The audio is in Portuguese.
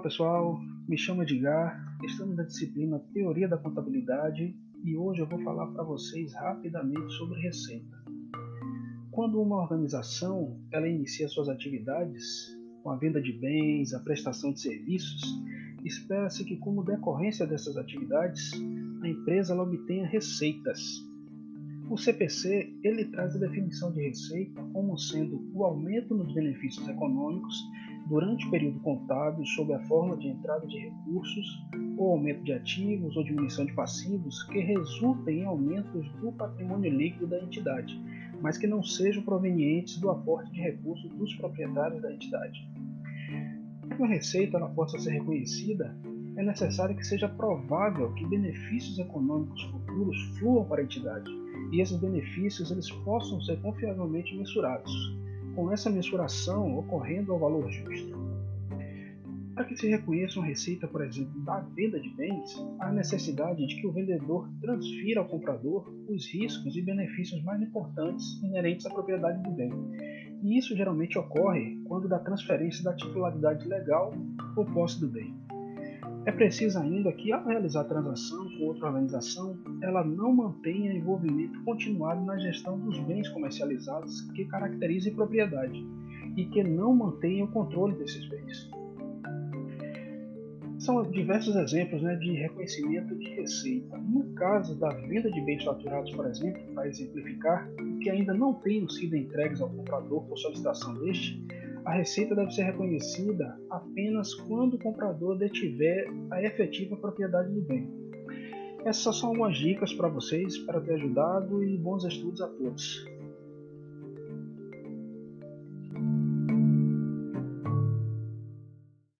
pessoal, me chamo Edgar, estamos na disciplina Teoria da Contabilidade e hoje eu vou falar para vocês rapidamente sobre receita. Quando uma organização ela inicia suas atividades com a venda de bens, a prestação de serviços, espera-se que como decorrência dessas atividades, a empresa ela obtenha receitas. O CPC ele traz a definição de receita como sendo o aumento nos benefícios econômicos durante o período contábil sob a forma de entrada de recursos, ou aumento de ativos ou diminuição de passivos que resultem em aumentos do patrimônio líquido da entidade, mas que não sejam provenientes do aporte de recursos dos proprietários da entidade. Para que uma receita ela possa ser reconhecida, é necessário que seja provável que benefícios econômicos futuros fluam para a entidade e esses benefícios eles possam ser confiavelmente mensurados com essa mensuração ocorrendo ao valor justo. Para que se reconheça uma receita, por exemplo, da venda de bens, há necessidade de que o vendedor transfira ao comprador os riscos e benefícios mais importantes inerentes à propriedade do bem. E isso geralmente ocorre quando da transferência da titularidade legal ou posse do bem. É preciso ainda que, ao realizar a transação com outra organização, ela não mantenha envolvimento continuado na gestão dos bens comercializados que caracterizem propriedade e que não mantenha o controle desses bens. São diversos exemplos né, de reconhecimento de receita. No caso da venda de bens faturados, por exemplo, para exemplificar, que ainda não tenham sido entregues ao comprador por solicitação deste, a receita deve ser reconhecida apenas quando o comprador detiver a efetiva propriedade do bem. Essas são algumas dicas para vocês, para ter ajudado e bons estudos a todos.